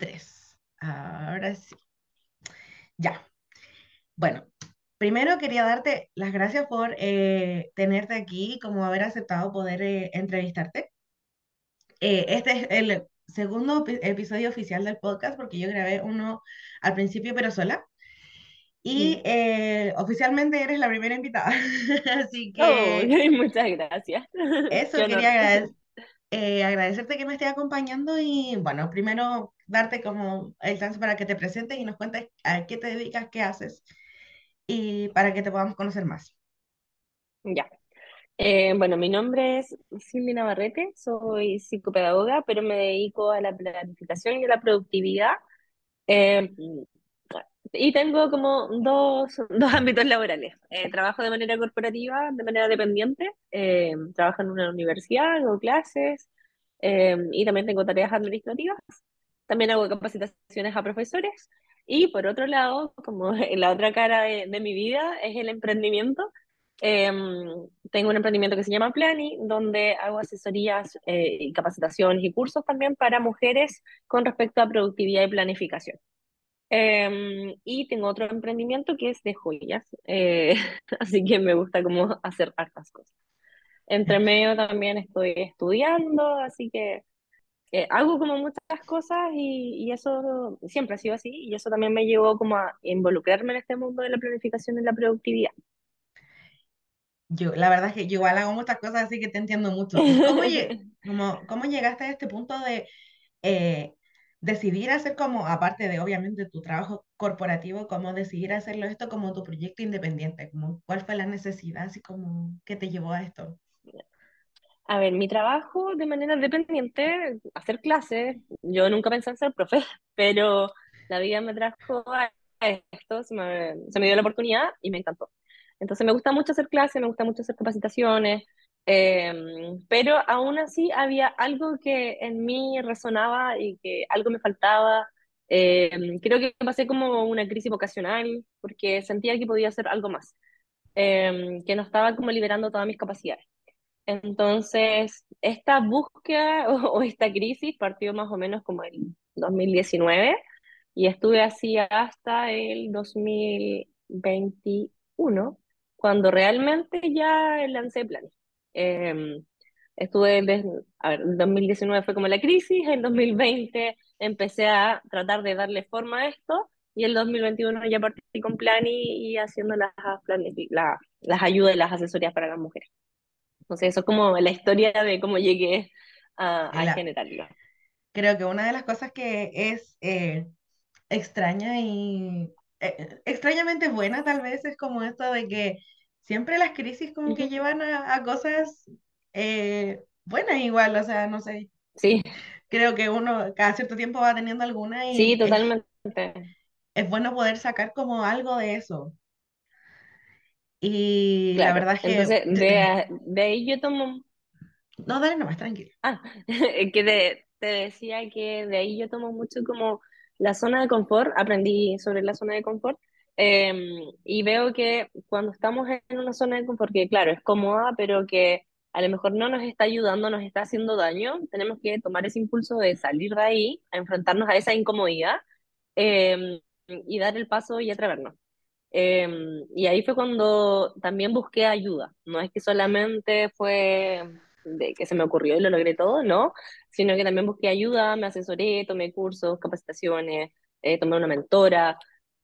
tres. Ahora sí. Ya. Bueno, primero quería darte las gracias por eh, tenerte aquí, como haber aceptado poder eh, entrevistarte. Eh, este es el segundo episodio oficial del podcast porque yo grabé uno al principio pero sola. Y oficialmente eres la primera invitada. Así que... Oh, muchas gracias. Eso quería agradecer eh, agradecerte que me estés acompañando y bueno, primero darte como el chance para que te presentes y nos cuentes a qué te dedicas, qué haces y para que te podamos conocer más. Ya. Eh, bueno, mi nombre es Cindy Navarrete, soy psicopedagoga, pero me dedico a la planificación y a la productividad. Eh, y tengo como dos, dos ámbitos laborales. trabajo de manera corporativa, de manera dependiente. trabajo en una universidad, hago clases y también tengo tareas administrativas. También hago capacitaciones a profesores. Y por otro lado, como la otra cara de, de mi vida, es el emprendimiento. tengo un emprendimiento que se llama Plani, donde hago asesorías y capacitaciones y cursos también para mujeres con respecto a productividad y planificación. Em, y tengo otro emprendimiento que es de joyas, eh, así que me gusta como hacer hartas cosas. Entre medio también estoy estudiando, así que eh, hago como muchas cosas y, y, eso siempre ha sido así y eso también me llevó como a involucrarme en este mundo de la planificación y la productividad. Yo, la verdad es que yo igual hago muchas cosas, así que te entiendo mucho. ¿Cómo, cómo, cómo llegaste a este punto de eh, decidir hacer como, aparte de obviamente tu trabajo corporativo, como decidir hacerlo esto como tu proyecto independiente, como cuál fue la necesidad, así como que te llevó a esto. A ver, mi trabajo de manera dependiente, hacer clases, yo nunca pensé en ser profe, pero la vida me trajo a esto, se me dio la oportunidad y me encantó. Entonces me gusta mucho hacer clases, me gusta mucho hacer capacitaciones, Em, pero aún así había algo que en mí resonaba y que algo me faltaba. Em, creo que pasé como una crisis vocacional porque sentía que podía hacer algo más, em, que no estaba como liberando todas mis capacidades. Entonces, esta búsqueda o, esta crisis partió más o menos como el 2019 y estuve así hasta el 2021, cuando realmente ya lancé planes. Eh, estuve, a ver, en 2019 fue como la crisis, en 2020 empecé a tratar de darle forma a esto y en 2021 ya partí con Plani y haciendo las, las ayudas y las asesorías para las mujeres. Entonces eso es como la historia de cómo llegué a, a generarlo. Creo que una de las cosas que es eh, extraña y eh, extrañamente buena tal vez es como esto de que siempre las crisis como que llevan a, cosas eh, buenas igual, o sea, no sé. Sí. Creo que uno cada cierto tiempo va teniendo alguna y sí, totalmente. Es, bueno poder sacar como algo de eso. Y la verdad es que... Entonces, de, ahí yo tomo... No, dale nomás, tranquilo. Ah, que te decía que de ahí yo tomo mucho como la zona de confort, aprendí sobre la zona de confort Em, y veo que cuando estamos en una zona de confort, que claro, es cómoda, pero que a lo mejor no nos está ayudando, nos está haciendo daño, tenemos que tomar ese impulso de salir de ahí, a enfrentarnos a esa incomodidad em, y dar el paso y atrevernos. Em, y ahí fue cuando también busqué ayuda. No es que solamente fue de que se me ocurrió y lo logré todo, no, sino que también busqué ayuda, me asesoré, tomé cursos, capacitaciones, eh, tomé una mentora,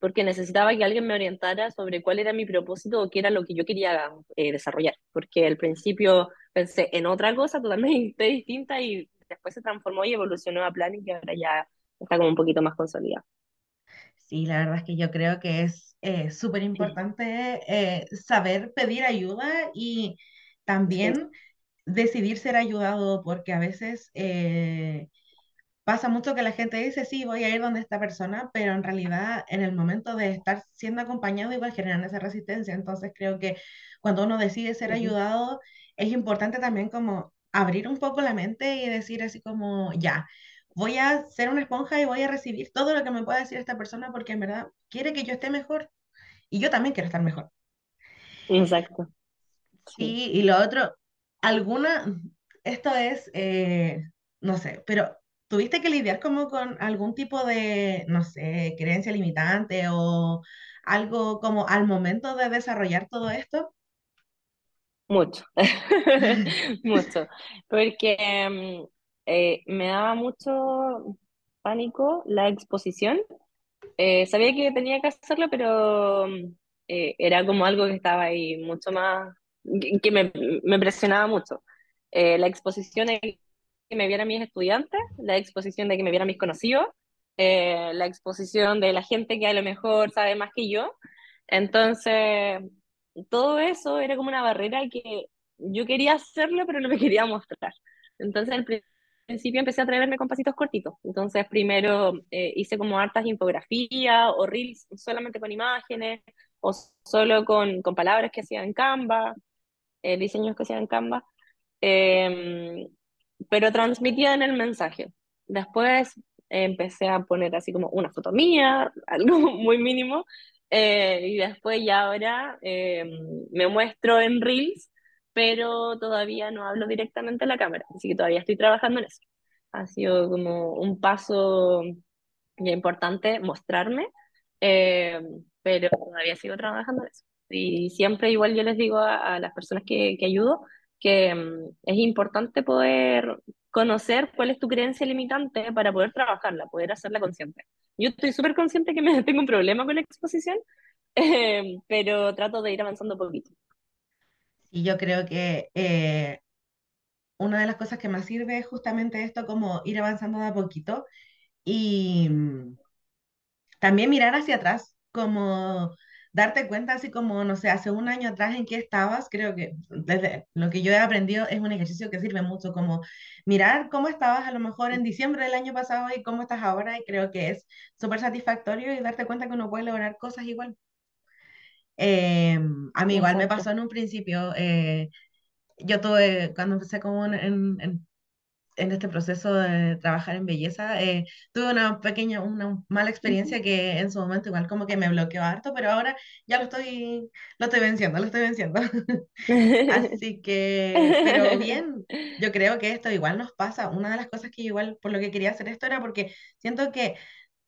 porque necesitaba que alguien me orientara sobre cuál era mi propósito o qué era lo que yo quería eh, desarrollar, porque al principio pensé en otra cosa totalmente distinta y después se transformó y evolucionó a Plan y que ahora ya está como un poquito más consolidada. Sí, la verdad es que yo creo que es eh, súper importante eh, saber pedir ayuda y también decidir ser ayudado, porque a veces pasa mucho que la gente dice, sí, voy a ir donde esta persona, pero en realidad en el momento de estar siendo acompañado igual generan esa resistencia. Entonces creo que cuando uno decide ser ayudado, es importante también como abrir un poco la mente y decir así como, ya, voy a ser una esponja y voy a recibir todo lo que me pueda decir esta persona porque en verdad quiere que yo esté mejor y yo también quiero estar mejor. Exacto. Sí, y lo otro, alguna, esto es, eh, no sé, pero ¿tuviste que lidiar como con algún tipo de, no sé, creencia limitante o algo como al momento de desarrollar todo esto? Mucho, mucho, porque mm, eh, me daba mucho pánico la exposición. Eh, sabía que tenía que hacerlo, pero mm, eh, era como algo que estaba ahí mucho más, que me, me presionaba mucho. Eh, la exposición que me vieran mis estudiantes, la exposición de que me vieran mis conocidos, eh, la exposición de la gente que a lo mejor sabe más que yo. Entonces, todo eso era como una barrera que yo quería hacerlo, pero no me quería mostrar. Entonces, al pri- principio empecé a atreverme con pasitos cortitos. Entonces, primero eh, hice como hartas infografías o reels solamente con imágenes o solo con, con palabras que hacía en Canva, eh, diseños que hacía en Canva. Em, pero transmitía en el mensaje. Después empecé a poner así como una foto mía, algo muy mínimo, eh, y después ya ahora eh, me muestro en Reels, pero todavía no hablo directamente a la cámara, así que todavía estoy trabajando en eso. Ha sido como un paso ya importante mostrarme, eh, pero todavía sigo trabajando en eso. Y siempre igual yo les digo a, a las personas que, que ayudo, que mm, es importante poder conocer cuál es tu creencia limitante para poder trabajarla, poder hacerla consciente. Yo estoy súper consciente que me tengo un problema con la exposición, eh, pero trato de ir avanzando poquito. Y yo creo que eh, una de las cosas que más sirve es justamente esto, como ir avanzando de a poquito y mm, también mirar hacia atrás, como darte cuenta, así como, no sé, hace un año atrás en qué estabas, creo que desde lo que yo he aprendido es un ejercicio que sirve mucho, como mirar cómo estabas a lo mejor en diciembre del año pasado y cómo estás ahora, y creo que es súper satisfactorio y darte cuenta que uno puede lograr cosas igual. Eh, a mí igual me pasó en un principio, eh, yo tuve, cuando empecé como en, en, en este proceso de trabajar en belleza, eh, tuve una pequeña, una mala experiencia que en su momento igual como que me bloqueó harto, pero ahora ya lo estoy, lo estoy venciendo, lo estoy venciendo. Así que, pero bien, yo creo que esto igual nos pasa. Una de las cosas que igual por lo que quería hacer esto era porque siento que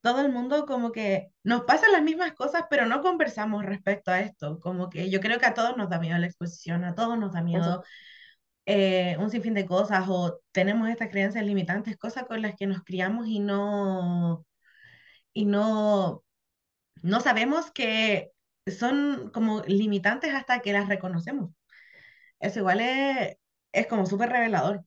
todo el mundo como que nos pasan las mismas cosas, pero no conversamos respecto a esto. Como que yo creo que a todos nos da miedo la exposición, a todos nos da Eso, miedo eh, un sinfín de cosas o tenemos estas creencias limitantes, cosas con las que nos criamos y no, y no, no sabemos que son como limitantes hasta que las reconocemos. Eso igual es, es como súper revelador.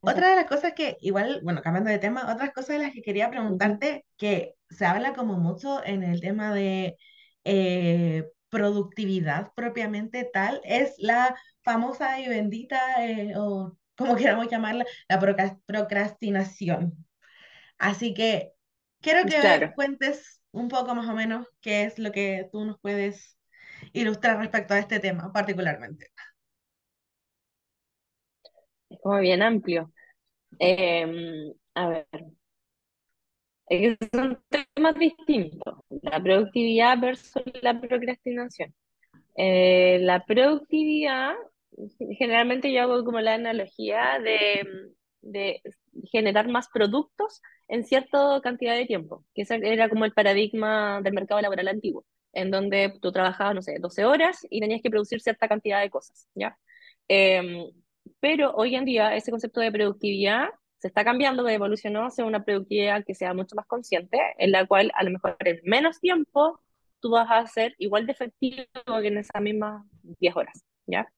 Otra de las cosas que, igual, bueno, cambiando de tema, otras cosas de las que quería preguntarte, que se habla como mucho en el tema de eh, productividad propiamente tal, es la famosa y bendita, eh, o como queramos llamarla, la procras- procrastinación. Así que quiero que Claro. cuentes un poco más o menos qué es lo que tú nos puedes ilustrar respecto a este tema particularmente. Es como bien amplio. Eh, a ver, es que son temas distintos. La productividad versus la procrastinación. Eh, la productividad, generalmente yo hago como la analogía de, de generar más productos en cierta cantidad de tiempo, que ese era como el paradigma del mercado laboral antiguo, en donde tú trabajabas, no sé, 12 horas y tenías que producir cierta cantidad de cosas, ¿ya? Eh, pero hoy en día ese concepto de productividad se está cambiando, evolucionó hacia una productividad que sea mucho más consciente, en la cual a lo mejor en menos tiempo tú vas a ser igual de efectivo que en esas mismas 10 horas, ¿ya?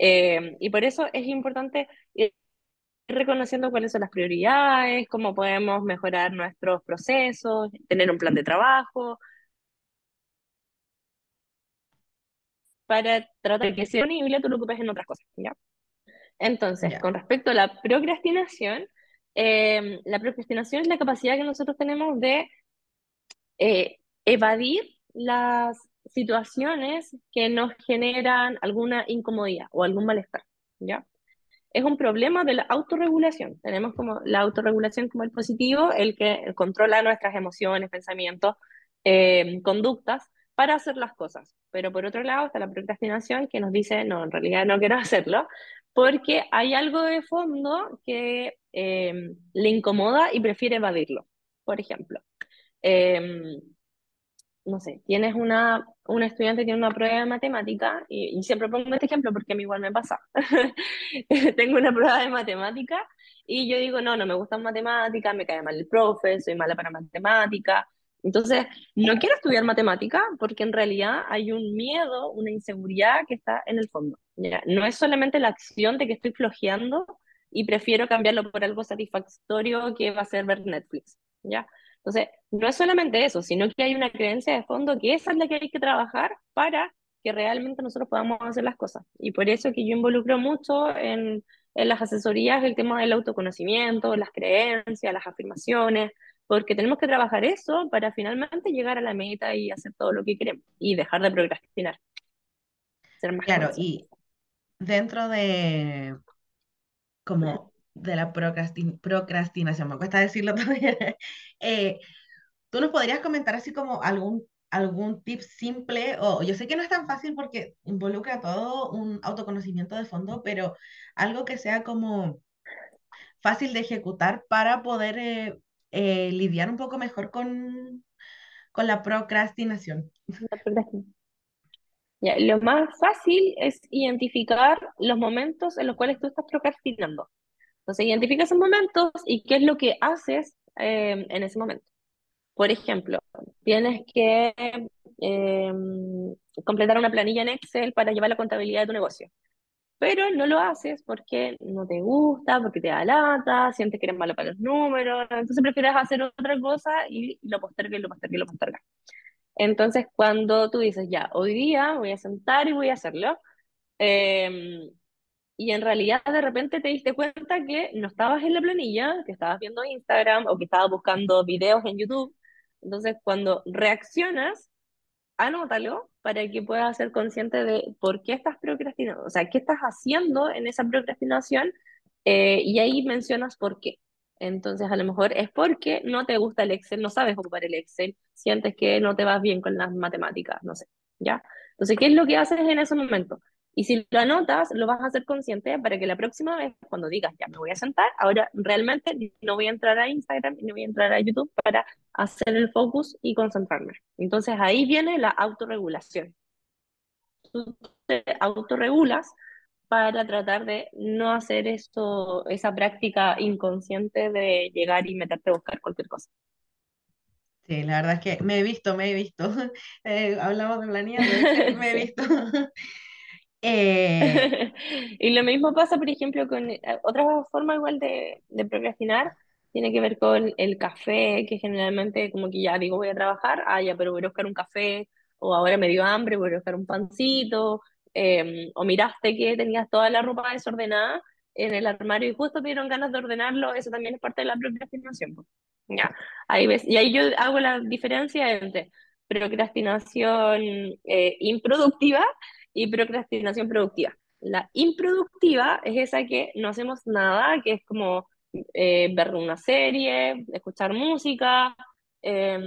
Eh, y por eso es importante ir reconociendo cuáles son las prioridades, cómo podemos mejorar nuestros procesos, tener un plan de trabajo para tratar de que sea disponible, tú lo ocupes en otras cosas, ¿ya? Entonces, Ya, con respecto a la procrastinación, eh, la procrastinación es la capacidad que nosotros tenemos de eh, evadir las situaciones que nos generan alguna incomodidad o algún malestar, ¿ya? Es un problema de la autorregulación. Tenemos como la autorregulación como el positivo, el que controla nuestras emociones, pensamientos, eh, conductas para hacer las cosas. Pero por otro lado está la procrastinación que nos dice, no, en realidad no quiero hacerlo, porque hay algo de fondo que eh, le incomoda y prefiere evadirlo. Por ejemplo, eh, no sé, tienes una, una estudiante tiene una prueba de matemática, y, y siempre pongo este ejemplo porque a mí igual me pasa. Tengo una prueba de matemática y yo digo, no, no me gustan matemáticas, me cae mal el profe, soy mala para matemática. Entonces, no quiero estudiar matemática porque en realidad hay un miedo, una inseguridad que está en el fondo. ¿ya? No es solamente la acción de que estoy flojeando y prefiero cambiarlo por algo satisfactorio que va a ser ver Netflix. ¿ya? Entonces, no es solamente eso, sino que hay una creencia de fondo que esa es la que hay que trabajar para que realmente nosotros podamos hacer las cosas. Y por eso que yo involucro mucho en, en las asesorías el tema del autoconocimiento, las creencias, las afirmaciones, porque tenemos que trabajar eso para finalmente llegar a la meta y hacer todo lo que queremos y dejar de procrastinar. Ser más Claro, y dentro de como de la procrastin- procrastinación, me cuesta decirlo todavía, eh, ¿tú nos podrías comentar así como algún, algún tip simple? O yo sé que no es tan fácil porque involucra todo un autoconocimiento de fondo, pero algo que sea como fácil de ejecutar para poder eh, eh, lidiar un poco mejor con, con la procrastinación. Lo más fácil es identificar los momentos en los cuales tú estás procrastinando. Entonces, identifica esos momentos y qué es lo que haces eh, en ese momento. Por ejemplo, tienes que eh, completar una planilla en Excel para llevar la contabilidad de tu negocio, pero no lo haces porque no te gusta, porque te da lata, sientes que eres malo para los números, entonces prefieres hacer otra cosa y lo postergas lo postergas lo postergas. Entonces, cuando tú dices, ya, hoy día voy a sentar y voy a hacerlo, eh, y en realidad de repente te diste cuenta que no estabas en la planilla, que estabas viendo Instagram o que estabas buscando videos en YouTube. Entonces, cuando reaccionas, anótalo para que puedas ser consciente de por qué estás procrastinando, o sea, qué estás haciendo en esa procrastinación eh, y ahí mencionas por qué. Entonces, a lo mejor es porque no te gusta el Excel, no sabes ocupar el Excel, sientes que no te vas bien con las matemáticas, no sé, ¿ya? Entonces, ¿qué es lo que haces en ese momento? Y si lo anotas, lo vas a hacer consciente para que la próxima vez, cuando digas, ya me voy a sentar, ahora realmente no voy a entrar a Instagram y no voy a entrar a YouTube para hacer el focus y concentrarme. Entonces ahí viene la autorregulación. Tú te autorregulas para tratar de no hacer esto, esa práctica inconsciente de llegar y meterte a buscar cualquier cosa. Sí, la verdad es que me he visto, me he visto. Eh, hablamos de Excel, me he visto. Eh, Y lo mismo pasa, por ejemplo, con eh, otra forma igual de, de procrastinar, tiene que ver con el café, que generalmente como que ya digo voy a trabajar, ah, ya, pero voy a buscar un café, o ahora me dio hambre, voy a buscar un pancito, eh, o miraste que tenías toda la ropa desordenada en el armario y justo te dieron ganas de ordenarlo, eso también es parte de la procrastinación. Ya, ahí ves, y ahí yo hago la diferencia entre procrastinación eh, improductiva y procrastinación productiva. La improductiva es esa que no hacemos nada, que es como eh, ver una serie, escuchar música, eh,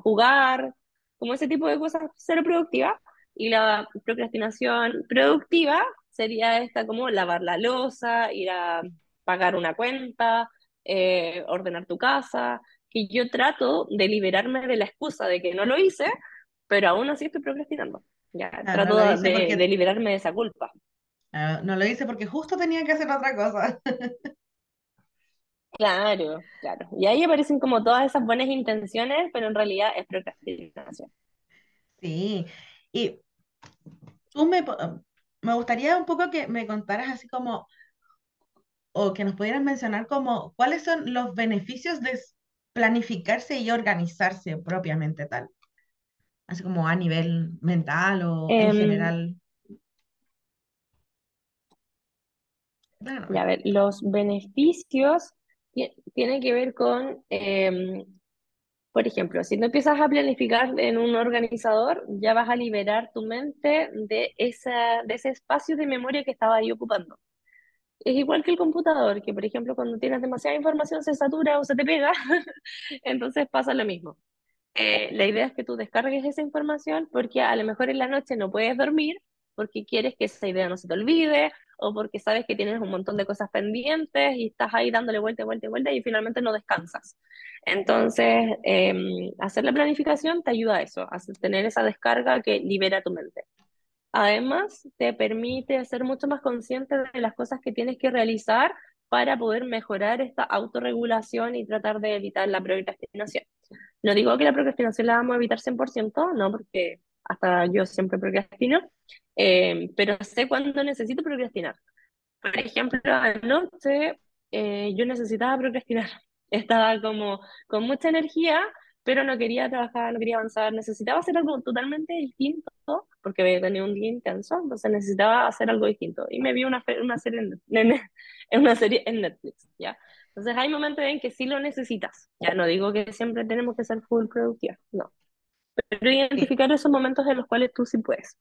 jugar, como ese tipo de cosas cero productivas. Y la procrastinación productiva sería esta como lavar la loza, ir a pagar una cuenta, eh, ordenar tu casa, que yo trato de liberarme de la excusa de que no lo hice, pero aún así estoy procrastinando. Ya, ah, no trato hice de, de porque, liberarme de esa culpa. ah, no lo hice porque justo tenía que hacer otra cosa. Claro, claro. Y ahí aparecen como todas esas buenas intenciones, pero en realidad es procrastinación. Sí, y tú me, me gustaría un poco que me contaras así como, o que nos pudieras mencionar como, cuáles son los beneficios de planificarse y organizarse propiamente tal, así como a nivel mental o en Em, general. Claro, y a ver, los beneficios ti- tienen que ver con, em, por ejemplo, si tú empiezas a planificar en un organizador, ya vas a liberar tu mente de esa, de ese espacio de memoria que estaba ahí ocupando. Es igual que el computador, que por ejemplo cuando tienes demasiada información se satura o se te pega, entonces pasa lo mismo. Eh, la idea es que tú descargues esa información porque a lo mejor en la noche no puedes dormir porque quieres que esa idea no se te olvide o porque sabes que tienes un montón de cosas pendientes y estás ahí dándole vuelta, vuelta, vuelta y finalmente no descansas. Entonces, eh, hacer la planificación te ayuda a eso, a tener esa descarga que libera tu mente. Además, te permite ser mucho más consciente de las cosas que tienes que realizar para poder mejorar esta autorregulación y tratar de evitar la procrastinación. No digo que la procrastinación la vamos a evitar 100%, no, porque hasta yo siempre procrastino, eh, pero sé cuándo necesito procrastinar. Por ejemplo, anoche eh, yo necesitaba procrastinar. Estaba como con mucha energía, pero no quería trabajar, no quería avanzar, necesitaba hacer algo totalmente distinto, porque tenía un día intenso, entonces necesitaba hacer algo distinto. Y me vi una, una, serie, en, una serie en Netflix, ¿ya? Entonces hay momentos en que sí lo necesitas. Ya no digo que siempre tenemos que ser full productiva, no. Pero identificar esos momentos en los cuales tú sí puedes.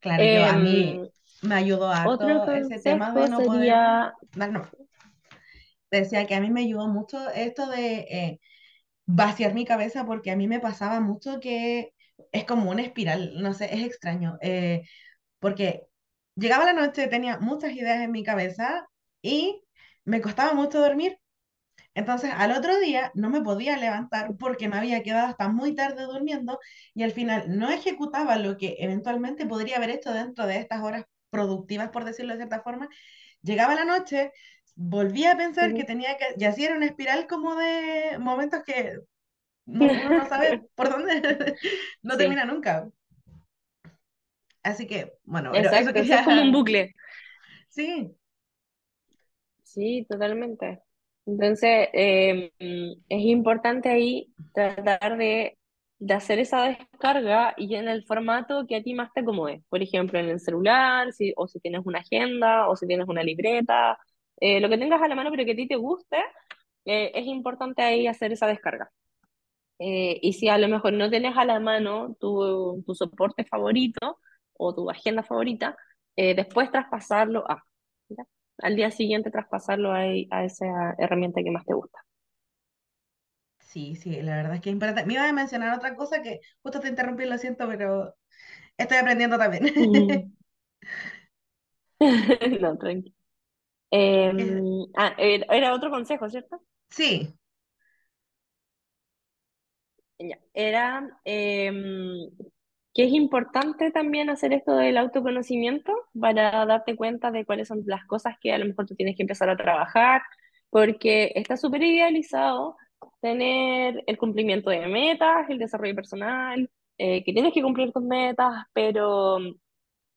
Claro, yo a mí em, me ayudó harto ese tema de no sería... poder... No, Decía que a mí me ayudó mucho esto de eh, vaciar mi cabeza porque a mí me pasaba mucho que es como una espiral, no sé, es extraño, eh, porque llegaba la noche, tenía muchas ideas en mi cabeza y me costaba mucho dormir. Entonces al otro día no me podía levantar porque me había quedado hasta muy tarde durmiendo y al final no ejecutaba lo que eventualmente podría haber hecho dentro de estas horas productivas, por decirlo de cierta forma. Llegaba la noche, volvía a pensar que tenía que, y así era una espiral como de momentos que uno no sabe por dónde, no termina nunca. Así que, bueno, Exacto, eso es como un bucle. Sí. Sí, totalmente. Entonces, em, es importante ahí tratar de, de, hacer esa descarga y en el formato que a ti más te acomode. Por ejemplo, en el celular, si, o si tienes una agenda, o si tienes una libreta, eh, lo que tengas a la mano pero que a ti te guste, eh, es importante ahí hacer esa descarga. Eh, y si a lo mejor no tienes a la mano tu, tu soporte favorito o tu agenda favorita, después traspasarlo a al día siguiente traspasarlo a, a esa herramienta que más te gusta. Sí, sí, la verdad es que es importante. Me iba a mencionar otra cosa que justo te interrumpí, lo siento, pero estoy aprendiendo también. no, tranqui. Em, ah, era otro consejo, ¿cierto? Sí. Era em, que es importante también hacer esto del autoconocimiento para darte cuenta de cuáles son las cosas que a lo mejor tú tienes que empezar a trabajar, porque está súper idealizado tener el cumplimiento de metas, el desarrollo personal, eh, que tienes que cumplir tus metas, pero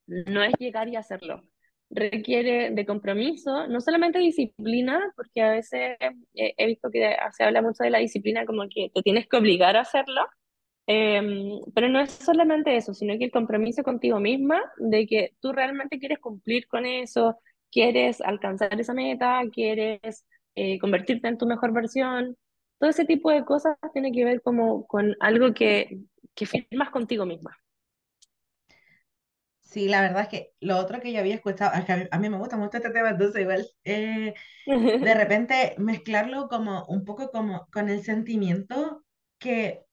no es llegar y hacerlo. Requiere de compromiso, no solamente disciplina, porque a veces eh, he visto que se habla mucho de la disciplina como que te tienes que obligar a hacerlo, Em, pero no es solamente eso, sino que el compromiso contigo misma de que tú realmente quieres cumplir con eso, quieres alcanzar esa meta, quieres eh, convertirte en tu mejor versión. Todo ese tipo de cosas tiene que ver como con algo que, que firmas contigo misma. Sí, la verdad es que lo otro que yo había escuchado, es que a mí, me gusta mucho este tema, entonces igual eh, de repente mezclarlo como un poco como con el sentimiento que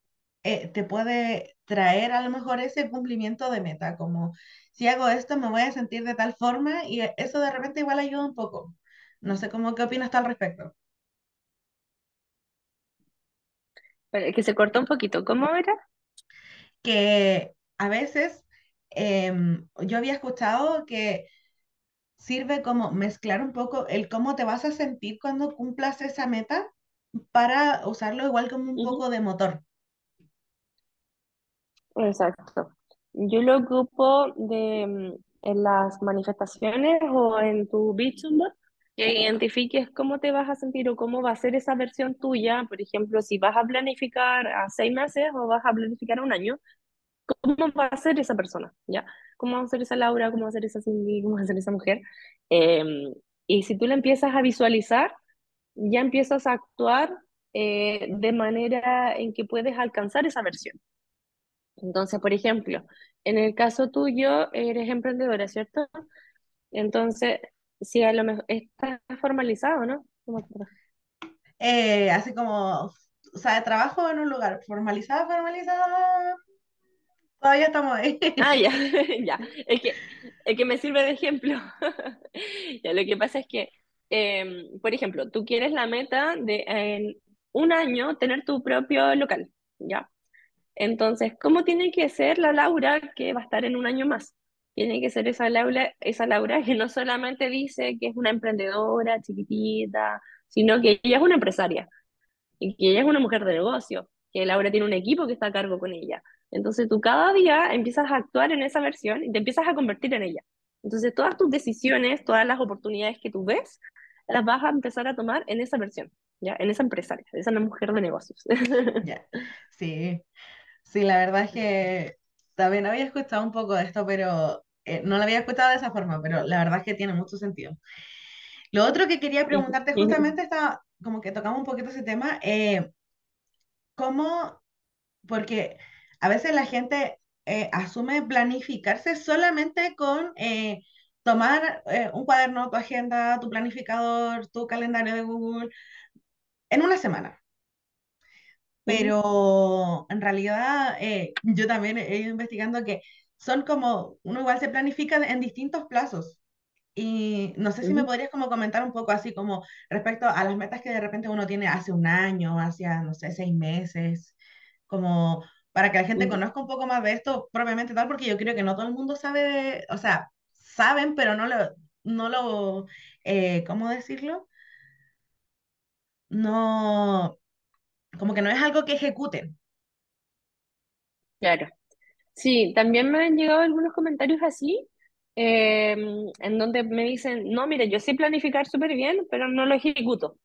eh, te puede traer a lo mejor ese cumplimiento de meta, como si hago esto me voy a sentir de tal forma y eso de repente igual ayuda un poco. No sé cómo, qué opinas al respecto. que se cortó un poquito, ¿cómo era? Que a veces em, yo había escuchado que sirve como mezclar un poco el cómo te vas a sentir cuando cumplas esa meta para usarlo igual como un poco de motor. Exacto. Yo lo ocupo de, mm, en las manifestaciones o en tu vision board, que identifiques cómo te vas a sentir o cómo va a ser esa versión tuya. Por ejemplo, si vas a planificar a seis meses o vas a planificar a un año, ¿cómo va a ser esa persona? ¿Ya? ¿Cómo va a ser esa Laura? ¿Cómo va a ser esa Cindy? ¿Cómo va a ser esa mujer? Em, y si tú la empiezas a visualizar, ya empiezas a actuar eh, de manera en que puedes alcanzar esa versión. Entonces, por ejemplo, en el caso tuyo, eres emprendedora, ¿cierto? Entonces, si a lo mejor está formalizado, ¿no? Eh, así como, o sea, trabajo en un lugar formalizado, formalizado, Todavía estamos ahí. Ah, ya, ya. Es que, es que me sirve de ejemplo. Ya, lo que pasa es que, em, por ejemplo, tú quieres la meta de en un año tener tu propio local, ¿ya? Entonces, ¿cómo tiene que ser la Laura que va a estar en un año más? Tiene que ser esa Laura, esa Laura que no solamente dice que es una emprendedora chiquitita, sino que ella es una empresaria y que ella es una mujer de negocio, que Laura tiene un equipo que está a cargo con ella. Entonces tú cada día empiezas a actuar en esa versión y te empiezas a convertir en ella. Entonces todas tus decisiones, todas las oportunidades que tú ves, las vas a empezar a tomar en esa versión, ¿ya? En esa empresaria, esa mujer de negocios. Ya, sí, sí, la verdad es que también había escuchado un poco de esto, pero eh, no lo había escuchado de esa forma, pero la verdad es que tiene mucho sentido. Lo otro que quería preguntarte justamente estaba, como que tocamos un poquito ese tema, eh, ¿cómo porque a veces la gente eh, asume planificarse solamente con eh, tomar un cuaderno, tu agenda, tu planificador, tu calendario de Google en una semana. Pero en realidad yo también he ido investigando que son como, uno igual se planifica en distintos plazos. Y no sé si me podrías como comentar un poco así como respecto a las metas que de repente uno tiene hace un año, hacia, no sé, seis meses, como para que la gente conozca un poco más de esto propiamente tal, porque yo creo que no todo el mundo sabe, de- o sea, saben, pero no lo, no lo, eh, ¿cómo decirlo? No, como que no es algo que ejecuten. Claro. Sí, también me han llegado algunos comentarios así, eh, en donde me dicen, no, mire, yo sé planificar súper bien, pero no lo ejecuto.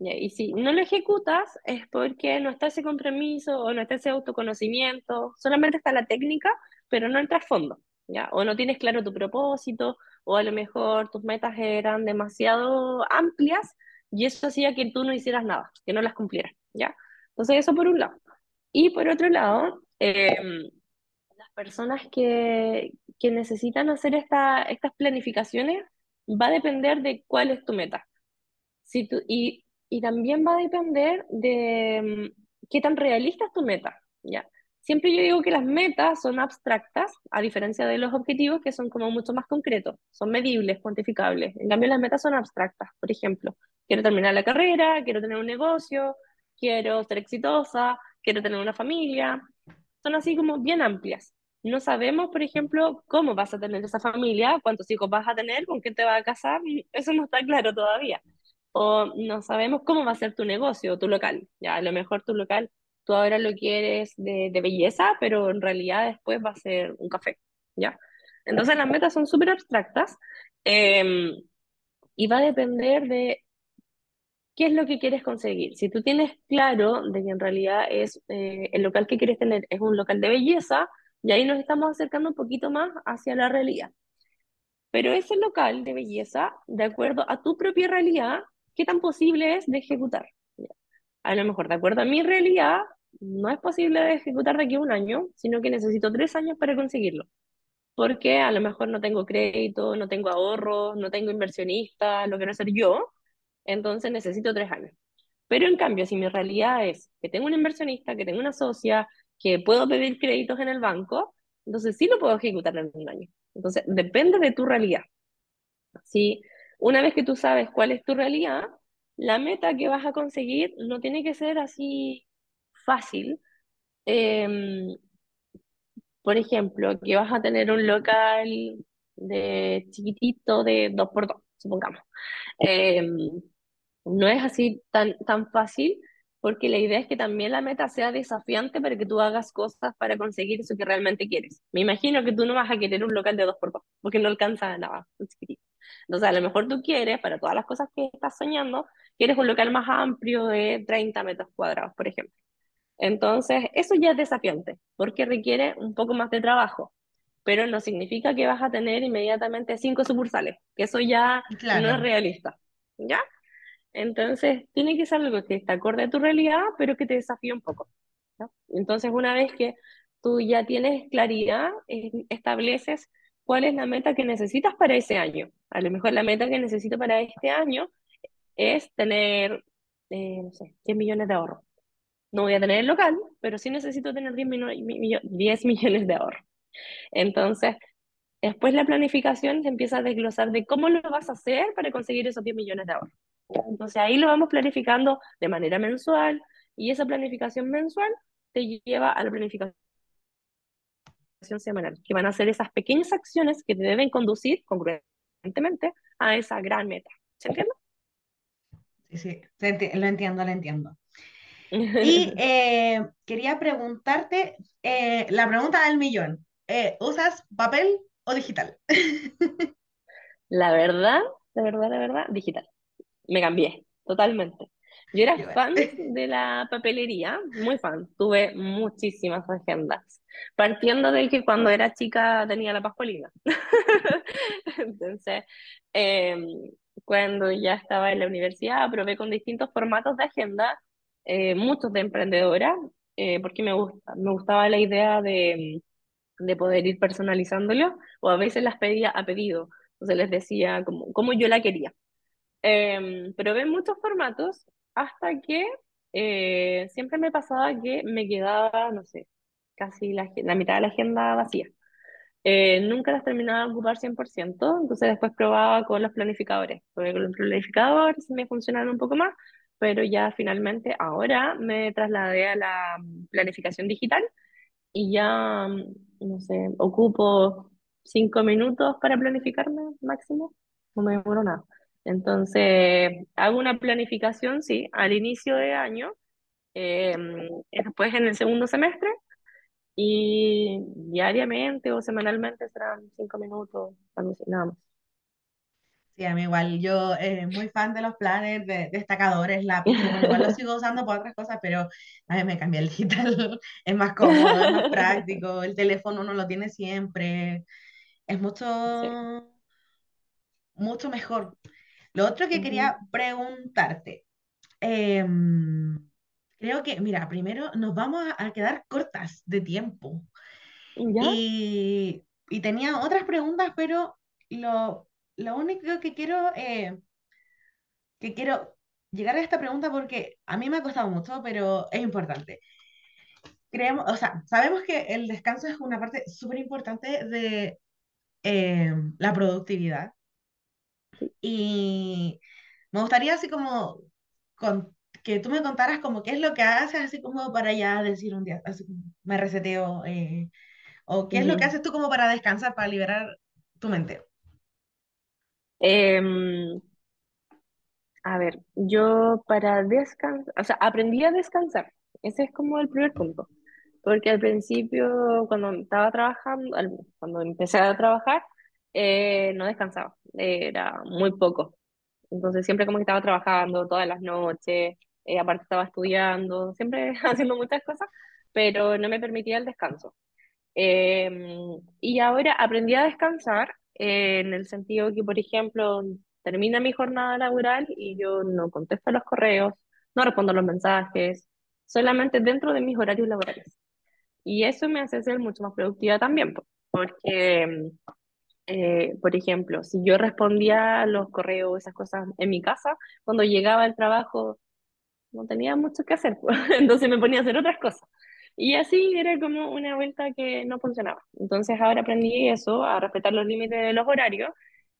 Y si no lo ejecutas es porque no está ese compromiso o no está ese autoconocimiento, solamente está la técnica, pero no el trasfondo, ¿ya? O no tienes claro tu propósito, o a lo mejor tus metas eran demasiado amplias y eso hacía que tú no hicieras nada, que no las cumplieras, ¿ya? Entonces eso por un lado. Y por otro lado, em, las personas que, que necesitan hacer esta, estas planificaciones va a depender de cuál es tu meta. Y, y también va a depender de mm, qué tan realista es tu meta, ¿ya? Siempre yo digo que las metas son abstractas, a diferencia de los objetivos que son como mucho más concretos, son medibles, cuantificables. En cambio, las metas son abstractas. Por ejemplo, quiero terminar la carrera, quiero tener un negocio, quiero ser exitosa, quiero tener una familia. Son así como bien amplias. No sabemos, por ejemplo, cómo vas a tener esa familia, cuántos hijos vas a tener, con quién te vas a casar, eso no está claro todavía o no sabemos cómo va a ser tu negocio, tu local. Ya, a lo mejor tu local, tú ahora lo quieres de, de belleza, pero en realidad después va a ser un café, ¿ya? Entonces las metas son súper abstractas eh, y va a depender de qué es lo que quieres conseguir. Si tú tienes claro de que en realidad es eh, el local que quieres tener es un local de belleza, y ahí nos estamos acercando un poquito más hacia la realidad. Pero ese local de belleza, de acuerdo a tu propia realidad, ¿qué tan posible es de ejecutar? A lo mejor, de acuerdo a mi realidad, no es posible de ejecutar de aquí a un año, sino que necesito tres años para conseguirlo. Porque a lo mejor no tengo crédito, no tengo ahorros, no tengo inversionista, lo quiero hacer yo, entonces necesito tres años. Pero en cambio, si mi realidad es que tengo un inversionista, que tengo una socia, que puedo pedir créditos en el banco, entonces sí lo puedo ejecutar en un año. Entonces, depende de tu realidad. Si una vez que tú sabes cuál es tu realidad, la meta que vas a conseguir no tiene que ser así fácil. Em, por ejemplo, que vas a tener un local de chiquitito de dos por dos, supongamos. Em, no es así tan, tan fácil porque la idea es que también la meta sea desafiante para que tú hagas cosas para conseguir eso que realmente quieres. Me imagino que tú no vas a querer un local de dos por dos porque no alcanza nada. Entonces, a lo mejor tú quieres, para todas las cosas que estás soñando, quieres un local más amplio de 30 metros cuadrados, por ejemplo. Entonces, eso ya es desafiante, porque requiere un poco más de trabajo, pero no significa que vas a tener inmediatamente cinco sucursales, que eso ya no es realista, ¿ya? Entonces, tiene que ser algo que esté acorde a tu realidad, pero que te desafíe un poco. Entonces, una vez que tú ya tienes claridad, estableces cuál es la meta que necesitas para ese año. A lo mejor la meta que necesito para este año es tener, eh, no sé, 10 millones de ahorros. No voy a tener el local, pero sí necesito tener 10, 10 millones de ahorro. Entonces, después la planificación se empieza a desglosar de cómo lo vas a hacer para conseguir esos 10 millones de ahorro. Entonces ahí lo vamos planificando de manera mensual y esa planificación mensual te lleva a la planificación semanal, que van a ser esas pequeñas acciones que te deben conducir congruentemente a esa gran meta. ¿Se entiende? Sí, sí, lo entiendo, lo entiendo. Y eh, quería preguntarte eh, la pregunta del millón. Eh, ¿Usas papel o digital? La verdad, la verdad, la verdad, digital. Me cambié, totalmente. Yo era fan de la papelería, muy fan. Tuve muchísimas agendas. Partiendo de que cuando era chica tenía la pascualina. Entonces, em, cuando ya estaba en la universidad, probé con distintos formatos de agenda, eh, muchos de emprendedora, eh, porque me, gusta, me gustaba la idea de, de poder ir personalizándolo, o a veces las pedía a pedido. Entonces les decía como, como yo la quería. Eh, probé muchos formatos hasta que eh, siempre me pasaba que me quedaba, no sé, casi la, la mitad de la agenda vacía. Eh, nunca las terminaba de ocupar 100%, entonces después probaba con los planificadores. Probé con los planificadores me funcionaron un poco más, pero ya finalmente ahora me trasladé a la planificación digital y ya, no sé, ocupo cinco minutos para planificarme máximo, no me demoro nada. Entonces, hago una planificación, sí, al inicio de año, eh, después en el segundo semestre, y diariamente o semanalmente serán cinco minutos, nada más. Sí, a mí igual, yo eh, muy fan de los planes, de destacadores, bueno, igual los sigo usando para otras cosas, pero a mí me cambié el digital, es más cómodo, es más práctico, el teléfono uno lo tiene siempre, es mucho, mucho mejor. Lo otro que quería preguntarte, em, creo que, mira, primero nos vamos a quedar cortas de tiempo. Y, y, tenía otras preguntas, pero lo, lo único que quiero, eh, que quiero llegar a esta pregunta porque a mí me ha costado mucho, pero es importante. Creemos, o sea, sabemos que el descanso es una parte súper importante de em, la productividad. Y me gustaría así como con, que tú me contaras como qué es lo que haces así como para ya decir un día, así como me reseteo, eh, o qué es lo que haces tú como para descansar, para liberar tu mente. Em, a ver, yo para descansar, o sea, aprendí a descansar. Ese es como el primer punto. Porque al principio, cuando estaba trabajando, cuando empecé a trabajar, eh, no descansaba. Era muy poco. Entonces siempre como que estaba trabajando todas las noches, eh, aparte estaba estudiando, siempre haciendo muchas cosas, pero no me permitía el descanso. Em, y ahora aprendí a descansar eh, en el sentido que, por ejemplo, termina mi jornada laboral y yo no contesto los correos, no respondo los mensajes, solamente dentro de mis horarios laborales. Y eso me hace ser mucho más productiva también, porque eh, por ejemplo, si yo respondía los correos, esas cosas en mi casa, cuando llegaba al trabajo no tenía mucho que hacer, entonces me ponía a hacer otras cosas. Y así era como una vuelta que no funcionaba. Entonces ahora aprendí eso, a respetar los límites de los horarios.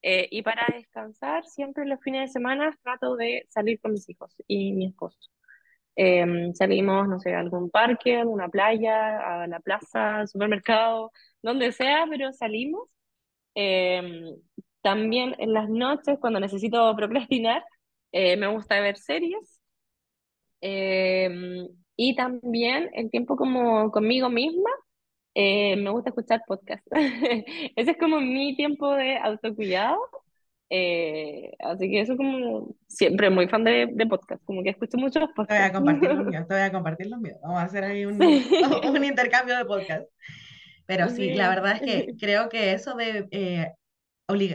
Eh, y para descansar, siempre los fines de semana trato de salir con mis hijos y mi esposo. Em, salimos, no sé, a algún parque, a alguna playa, a la plaza, al supermercado, donde sea, pero salimos Em, también en las noches, cuando necesito procrastinar, eh, me gusta ver series. Em, y también el tiempo como conmigo misma, eh, me gusta escuchar podcasts. Ese es como mi tiempo de autocuidado. Eh, así que eso como siempre muy fan de, de podcast, como que escucho muchos podcasts. Te voy a compartir los míos, te voy a compartir los míos. Vamos a hacer ahí un, un intercambio de podcast. Pero sí, la verdad es que creo que eso de, eh,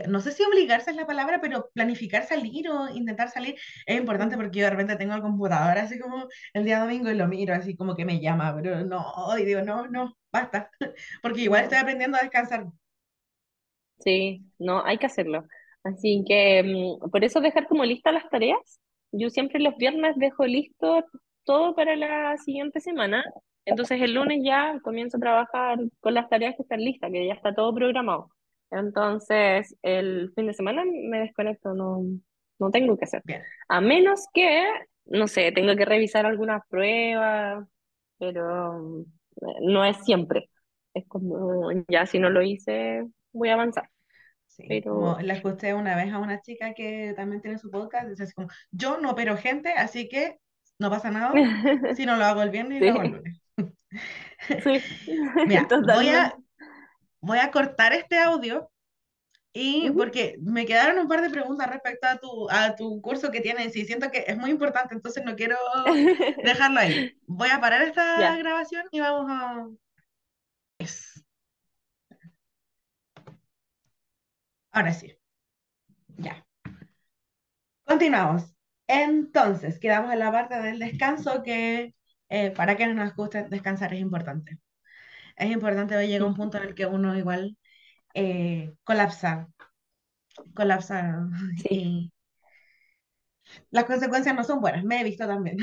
no sé si obligarse es la palabra, pero planificar salir o intentar salir es importante porque yo de repente tengo el computador así como el día domingo y lo miro así como que me llama, pero no, y digo, no, no, basta, porque igual estoy aprendiendo a descansar. Sí, no, hay que hacerlo. Así que mm, por eso dejar como listas las tareas. Yo siempre los viernes dejo listos todo para la siguiente semana. Entonces el lunes ya comienzo a trabajar con las tareas que están listas, que ya está todo programado. Entonces el fin de semana me desconecto, no, no tengo que hacer. Bien, A menos que, no sé, tengo que revisar algunas pruebas, pero eh, no es siempre. Es como, ya si no lo hice, voy a avanzar. sí. Como Pero le escuché una vez a una chica que también tiene su podcast, dice como, yo no opero gente, así que no pasa nada si no lo hago el viernes y lo hago el sí, lunes. Sí, Mira, voy a, totalmente. voy a cortar este audio y porque me quedaron un par de preguntas respecto a tu, a tu curso que tienes y siento que es muy importante, entonces no quiero dejarlo ahí. Voy a parar esta grabación y vamos a... Ahora sí, ya. Continuamos. Entonces, quedamos en la parte del descanso que eh, para que nos guste descansar es importante. Es importante, hoy llega un punto en el que uno igual eh, colapsa, colapsa sí, y las consecuencias no son buenas, me he visto también.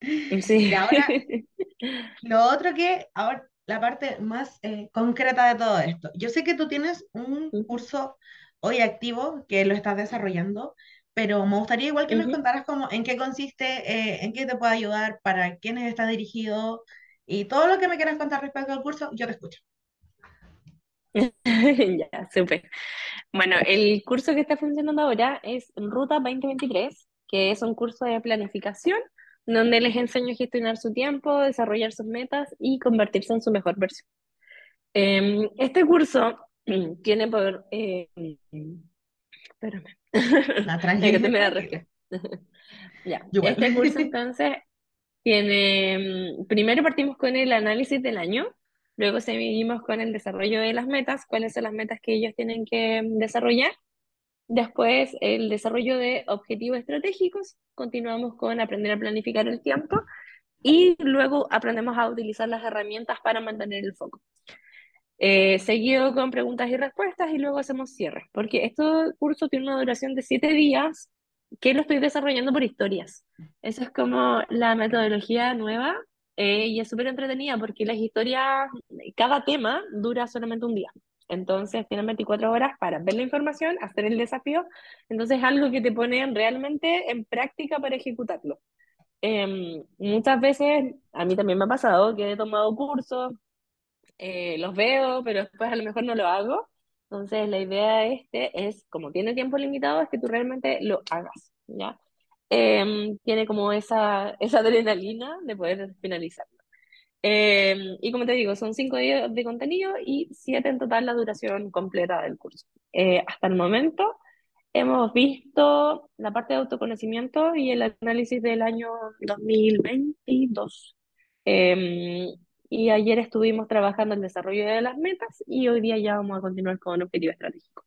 Y sí. ahora, lo otro que, ahora, la parte más eh, concreta de todo esto. Yo sé que tú tienes un curso hoy activo que lo estás desarrollando, pero me gustaría igual que nos ujú. contaras cómo, en qué consiste, eh, en qué te puede ayudar, para quiénes está dirigido y todo lo que me quieras contar respecto al curso, yo te escucho. Ya, súper. Bueno, el curso que está funcionando ahora es Ruta 2023, que es un curso de planificación donde les enseño a gestionar su tiempo, desarrollar sus metas y convertirse en su mejor versión. Eh, este curso tiene por... eh, espérame, Nada, ya que resfriado. Ya, Yo este curso entonces tiene, mm, primero partimos con el análisis del año, luego seguimos con el desarrollo de las metas, cuáles son las metas que ellos tienen que mm, desarrollar, después el desarrollo de objetivos estratégicos, continuamos con aprender a planificar el tiempo y luego aprendemos a utilizar las herramientas para mantener el foco. Eh, seguido con preguntas y respuestas y luego hacemos cierre, porque este curso tiene una duración de siete días que lo estoy desarrollando por historias. Esa es como la metodología nueva eh, y es súper entretenida porque las historias, cada tema dura solamente un día. Entonces tienen 24 horas para ver la información, hacer el desafío. Entonces es algo que te pone realmente en práctica para ejecutarlo. Em, muchas veces, a mí también me ha pasado que he tomado cursos eh, los veo, pero después a lo mejor no lo hago. Entonces, la idea de este es, como tiene tiempo limitado, es que tú realmente lo hagas, ¿ya? Em, tiene como esa, esa adrenalina de poder finalizarlo. Em, y como te digo, son cinco días de contenido y siete en total la duración completa del curso. Eh, hasta el momento hemos visto la parte de autoconocimiento y el análisis del año 2022. Y ayer estuvimos trabajando el desarrollo de las metas y hoy día ya vamos a continuar con objetivo estratégico.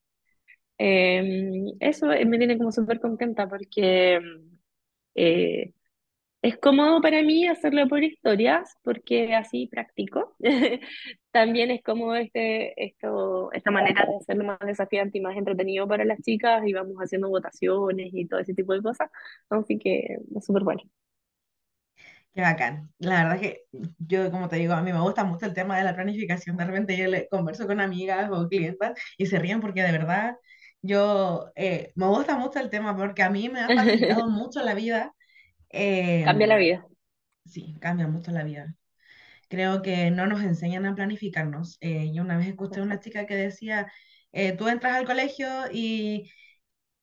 Em, eso eh, me tiene como súper contenta porque eh, es cómodo para mí hacerlo por historias porque así practico. También es como este, esto, esta manera de hacerlo más desafiante y más entretenido para las chicas y vamos haciendo votaciones y todo ese tipo de cosas. Así que es súper bueno. Qué bacán. La verdad que yo, como te digo, a mí me gusta mucho el tema de la planificación. De repente yo le converso con amigas o clientas y se ríen porque de verdad yo eh, me gusta mucho el tema porque a mí me ha facilitado mucho la vida. Eh, Cambia la vida. sí, cambia mucho la vida. Creo que no nos enseñan a planificarnos. Eh, yo una vez escuché a una chica que decía, eh, tú entras al colegio y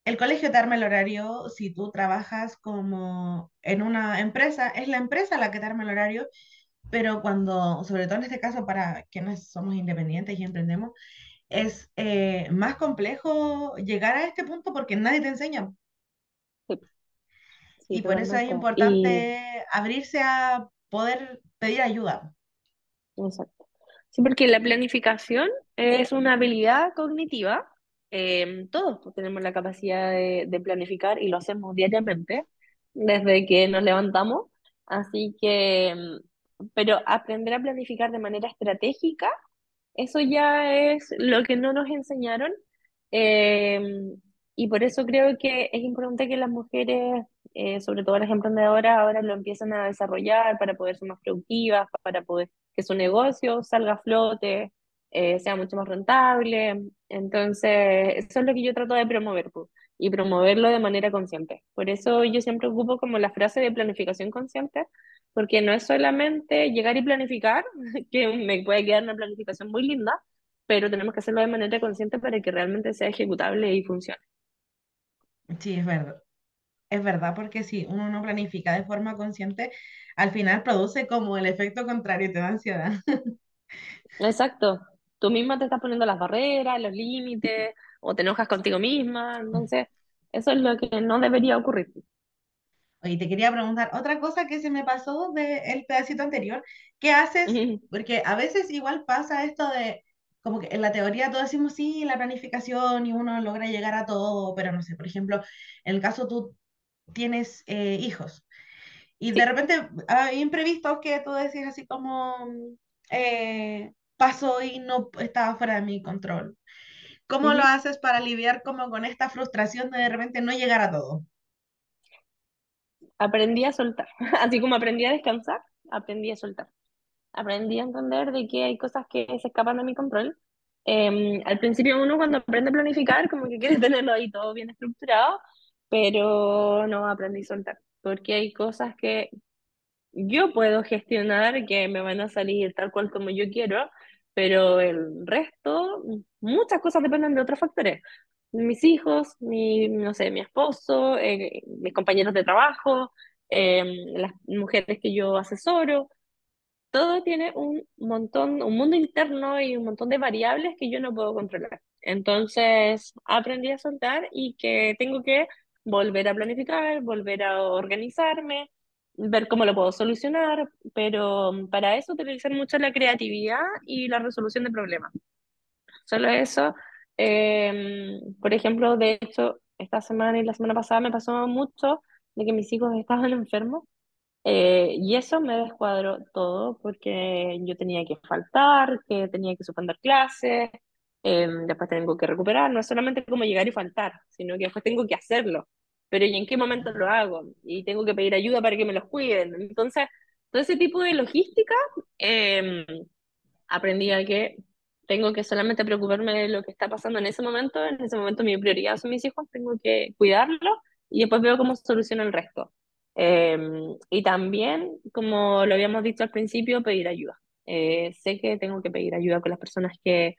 el colegio te arma el horario. Si tú trabajas como en una empresa, es la empresa la que te arma el horario pero cuando, sobre todo en este caso para quienes somos independientes y emprendemos, es eh, más complejo llegar a este punto porque nadie te enseña. Sí, sí, Y por eso es. Y importante abrirse a poder pedir ayuda. Exacto. Sí, porque la planificación es una habilidad cognitiva. Eh, todos pues, tenemos la capacidad de, de planificar y lo hacemos diariamente desde que nos levantamos. Así que, mm, pero aprender a planificar de manera estratégica, eso ya es lo que no nos enseñaron. Eh, y por eso creo que es importante que las mujeres eh, sobre todo las emprendedoras ahora lo empiezan a desarrollar para poder ser más productivas, para poder que su negocio salga a flote, eh, sea mucho más rentable. Entonces, eso es lo que yo trato de promover, pues, y promoverlo de manera consciente. Por eso yo siempre ocupo como la frase de planificación consciente, porque no es solamente llegar y planificar, que me puede quedar una planificación muy linda, pero tenemos que hacerlo de manera consciente para que realmente sea ejecutable y funcione. Sí, es verdad. Es verdad, porque si uno no planifica de forma consciente, al final produce como el efecto contrario, te da ansiedad. Exacto. Tú misma te estás poniendo las barreras, los límites, o te enojas contigo misma. Entonces, eso es lo que no debería ocurrir. Oye, te quería preguntar otra cosa que se me pasó del pedacito anterior. ¿Qué haces? Porque a veces igual pasa esto de, como que en la teoría todos decimos sí, la planificación y uno logra llegar a todo, pero no sé, por ejemplo, en el caso tú tienes eh, hijos y de Sí. repente hay imprevistos que tú decís así como eh, pasó y no estaba fuera de mi control. ¿Cómo lo haces para lidiar como con esta frustración de de repente no llegar a todo? Aprendí a soltar. Así como aprendí a descansar, aprendí a soltar. Aprendí a entender de que hay cosas que se escapan de mi control. Eh, al principio uno cuando aprende a planificar, como que quiere tenerlo ahí todo bien estructurado, pero no aprendí a soltar, porque hay cosas que yo puedo gestionar que me van a salir tal cual como yo quiero, pero el resto, muchas cosas dependen de otros factores. Mis hijos, mi, no sé, mi esposo, eh, mis compañeros de trabajo, eh, las mujeres que yo asesoro todo tiene un montón, un mundo interno y un montón de variables que yo no puedo controlar. Entonces, aprendí a soltar y que tengo que volver a planificar, volver a organizarme, ver cómo lo puedo solucionar, pero para eso utilizar mucho la creatividad y la resolución de problemas. Solo eso. eh, por ejemplo, de hecho, esta semana y la semana pasada me pasó mucho de que mis hijos estaban enfermos eh, y eso me descuadró todo porque yo tenía que faltar, que tenía que suspender clases, eh, después tengo que recuperar, no es solamente como llegar y faltar, sino que después tengo que hacerlo. Pero ¿y en qué momento lo hago? Y tengo que pedir ayuda para que me los cuiden. Entonces, todo ese tipo de logística, eh, aprendí a que tengo que solamente preocuparme de lo que está pasando en ese momento. En ese momento mi prioridad son mis hijos, tengo que cuidarlos y después veo cómo soluciono el resto. Eh, y también, como lo habíamos dicho al principio, pedir ayuda. Eh, sé que tengo que pedir ayuda con las personas que,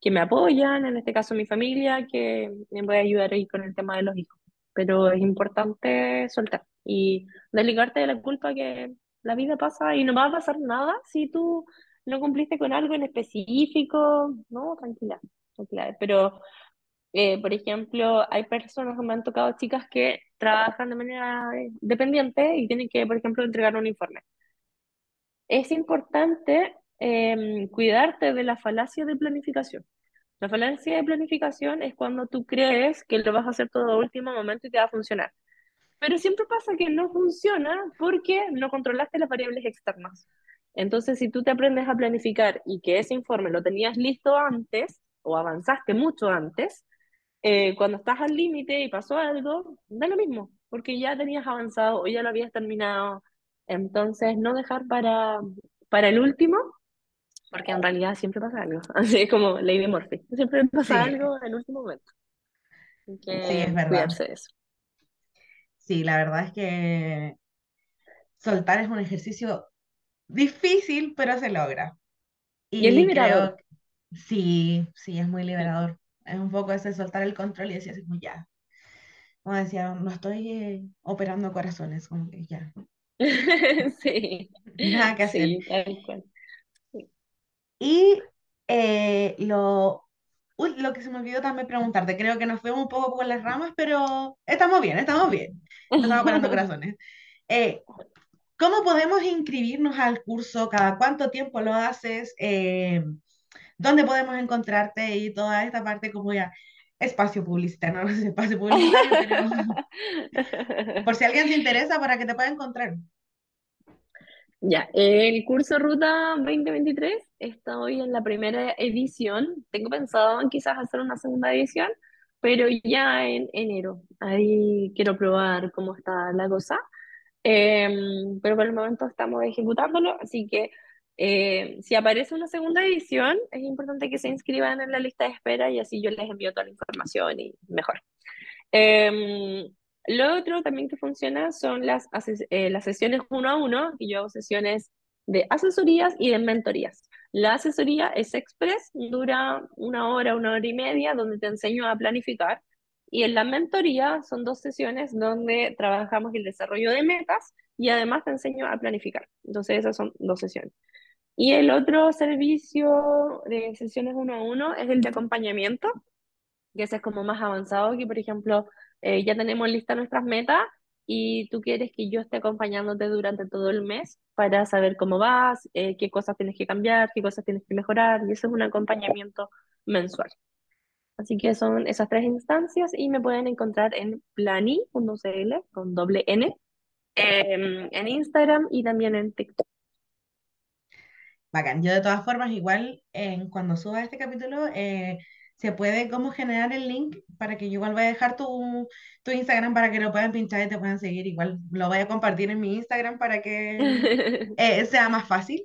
que me apoyan, en este caso mi familia, que me puede ayudar ahí con el tema de los hijos. Pero es importante soltar y desligarte de la culpa que la vida pasa y no va a pasar nada si tú no cumpliste con algo en específico, no, tranquila, tranquila. Pero, eh, por ejemplo, hay personas que me han tocado chicas que trabajan de manera eh, dependiente y tienen que, por ejemplo, entregar un informe. Es importante em, cuidarte de la falacia de planificación. La falacia de planificación es cuando tú crees que lo vas a hacer todo a último momento y te va a funcionar. Pero siempre pasa que no funciona porque no controlaste las variables externas. Entonces, si tú te aprendes a planificar y que ese informe lo tenías listo antes o avanzaste mucho antes, eh, cuando estás al límite y pasó algo, da lo mismo, porque ya tenías avanzado o ya lo habías terminado. Entonces, no dejar para, para el último, porque en realidad siempre pasa algo. Así es como Lady Murphy. Siempre pasa Sí, algo en el último momento. Hay sí, es que verdad. cuidarse de eso. Sí, la verdad es que soltar es un ejercicio difícil, pero se logra. Y es Y liberador. creo que sí, sí, es muy liberador. Es un poco ese soltar el control y decir así como ya. Como decía, no estoy eh, operando corazones, como que ya, Sí, nada que hacer. sí, tal cual. Y eh, lo, uy, lo que se me olvidó también preguntarte, creo que nos fuimos un poco por las ramas, pero estamos bien, estamos bien. Estamos operando corazones. Eh, ¿cómo podemos inscribirnos al curso? ¿Cada cuánto tiempo lo haces? Eh, ¿dónde podemos encontrarte? Y toda esta parte como ya espacio publicitario, no espacio publicitario, pero por si alguien se interesa para que te pueda encontrar. Ya, el curso Ruta 2023 está hoy en la primera edición. Tengo pensado en quizás hacer una segunda edición, pero ya en enero. Ahí quiero probar cómo está la cosa. Em, pero por el momento estamos ejecutándolo, así que eh, si aparece una segunda edición, es importante que se inscriban en la lista de espera y así yo les envío toda la información y mejor. Em, lo otro también que funciona son las, eh, las sesiones uno a uno, que yo hago sesiones de asesorías y de mentorías. La asesoría es express, dura una hora, una hora y media, donde te enseño a planificar. Y en la mentoría son dos sesiones donde trabajamos el desarrollo de metas y además te enseño a planificar. Entonces esas son dos sesiones. Y el otro servicio de sesiones uno a uno es el de acompañamiento que ese es como más avanzado, que por ejemplo eh, ya tenemos listas nuestras metas y tú quieres que yo esté acompañándote durante todo el mes para saber cómo vas, eh, qué cosas tienes que cambiar, qué cosas tienes que mejorar, y eso es un acompañamiento mensual. Así que son esas tres instancias y me pueden encontrar en plani.cl con doble N, em, en Instagram y también en TikTok. Bacán. Yo de todas formas, igual en cuando suba este capítulo, eh, se puede como generar el link para que yo igual voy a dejar tu, tu Instagram para que lo puedan pinchar y te puedan seguir. Igual lo voy a compartir en mi Instagram para que eh, sea más fácil.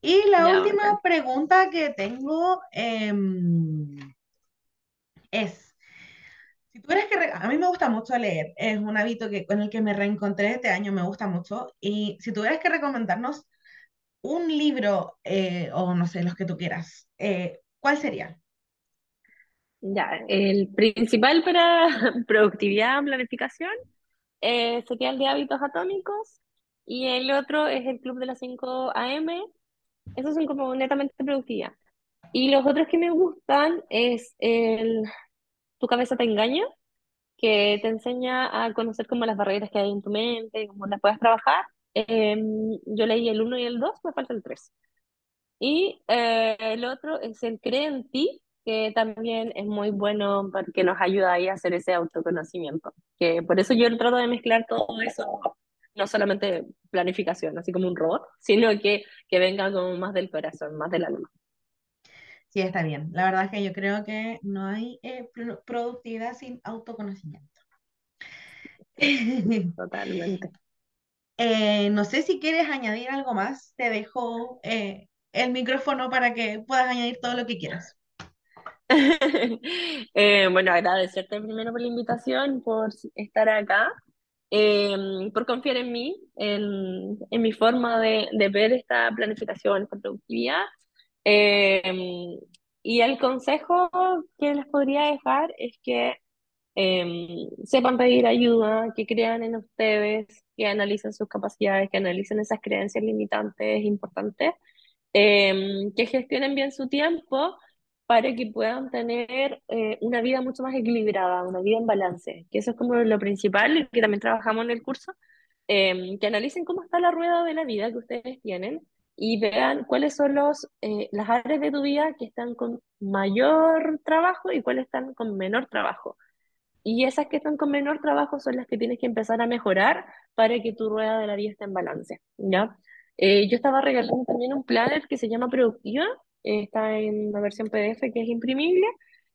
Y la última pregunta que tengo em, es, si tuvieras que, a mí me gusta mucho leer, es un hábito que, con el que me reencontré este año, me gusta mucho, y si tuvieras que recomendarnos un libro, eh, o no sé, los que tú quieras, eh, ¿cuál sería? Ya, el principal para productividad, planificación eh, sería el de hábitos atómicos y el otro es el Club de las 5 AM. Esos son como netamente productividad. Y los otros que me gustan es el Tu cabeza te engaña, que te enseña a conocer como las barreras que hay en tu mente, cómo las puedes trabajar. Em, yo leí el uno y el 2 me falta el 3. Y eh, el otro es el Cree en ti, que también es muy bueno porque nos ayuda ahí a hacer ese autoconocimiento. Que por eso yo trato de mezclar todo eso, no solamente planificación, así como un robot, sino que, que venga como más del corazón, más del alma. Sí, está bien. La verdad es que yo creo que no hay eh, pro- productividad sin autoconocimiento. Totalmente. Eh, no sé si quieres añadir algo más. Te dejo eh, el micrófono para que puedas añadir todo lo que quieras. Eh, bueno, agradecerte primero por la invitación, por estar acá, eh, por confiar en mí, en, en mi forma de, de ver esta planificación, esta productividad. Eh, y el consejo que les podría dejar es que eh, sepan pedir ayuda, que crean en ustedes, que analicen sus capacidades, que analicen esas creencias limitantes importantes que gestionen bien su tiempo para que puedan tener eh, una vida mucho más equilibrada, una vida en balance, que eso es como lo principal y que también trabajamos en el curso, eh, que analicen cómo está la rueda de la vida que ustedes tienen y vean cuáles son los, eh, las áreas de tu vida que están con mayor trabajo y cuáles están con menor trabajo. Y esas que están con menor trabajo son las que tienes que empezar a mejorar para que tu rueda de la vida esté en balance, ¿ya? Eh, yo estaba regalando también un planner que se llama Productiva, está en una versión PDF que es imprimible,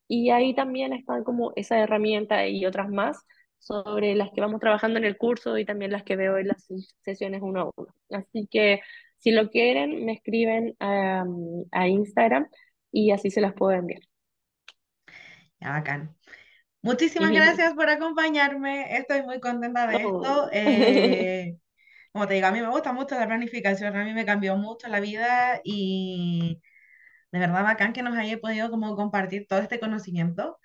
y ahí también están como esa herramienta y otras más sobre las que vamos trabajando en el curso y también las que veo en las sesiones uno a uno. Así que si lo quieren, me escriben a, a Instagram y así se las puedo enviar. Ya, bacán. Muchísimas gracias por acompañarme. Estoy muy contenta de esto. Oh. Eh, como te digo, a mí me gusta mucho la planificación, a mí me cambió mucho la vida y de verdad bacán que nos haya podido como compartir todo este conocimiento.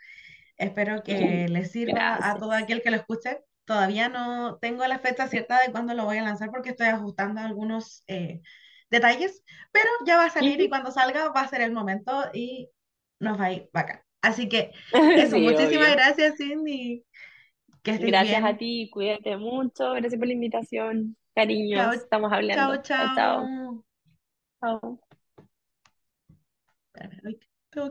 Espero que les sirva a todo Gracias. aquel que lo escuche. Todavía no tengo la fecha cierta de cuándo lo voy a lanzar porque estoy ajustando algunos eh, detalles, pero ya va a salir y Ujú. cuando salga va a ser el momento y nos va a ir bacán. Así que eso, Sí, muchísimas obvio. gracias, Cindy. Que Gracias a bien. ti, cuídate mucho. Gracias por la invitación. Chao, Cariños, estamos hablando. Chao, chao. chao. Chao. Espérame,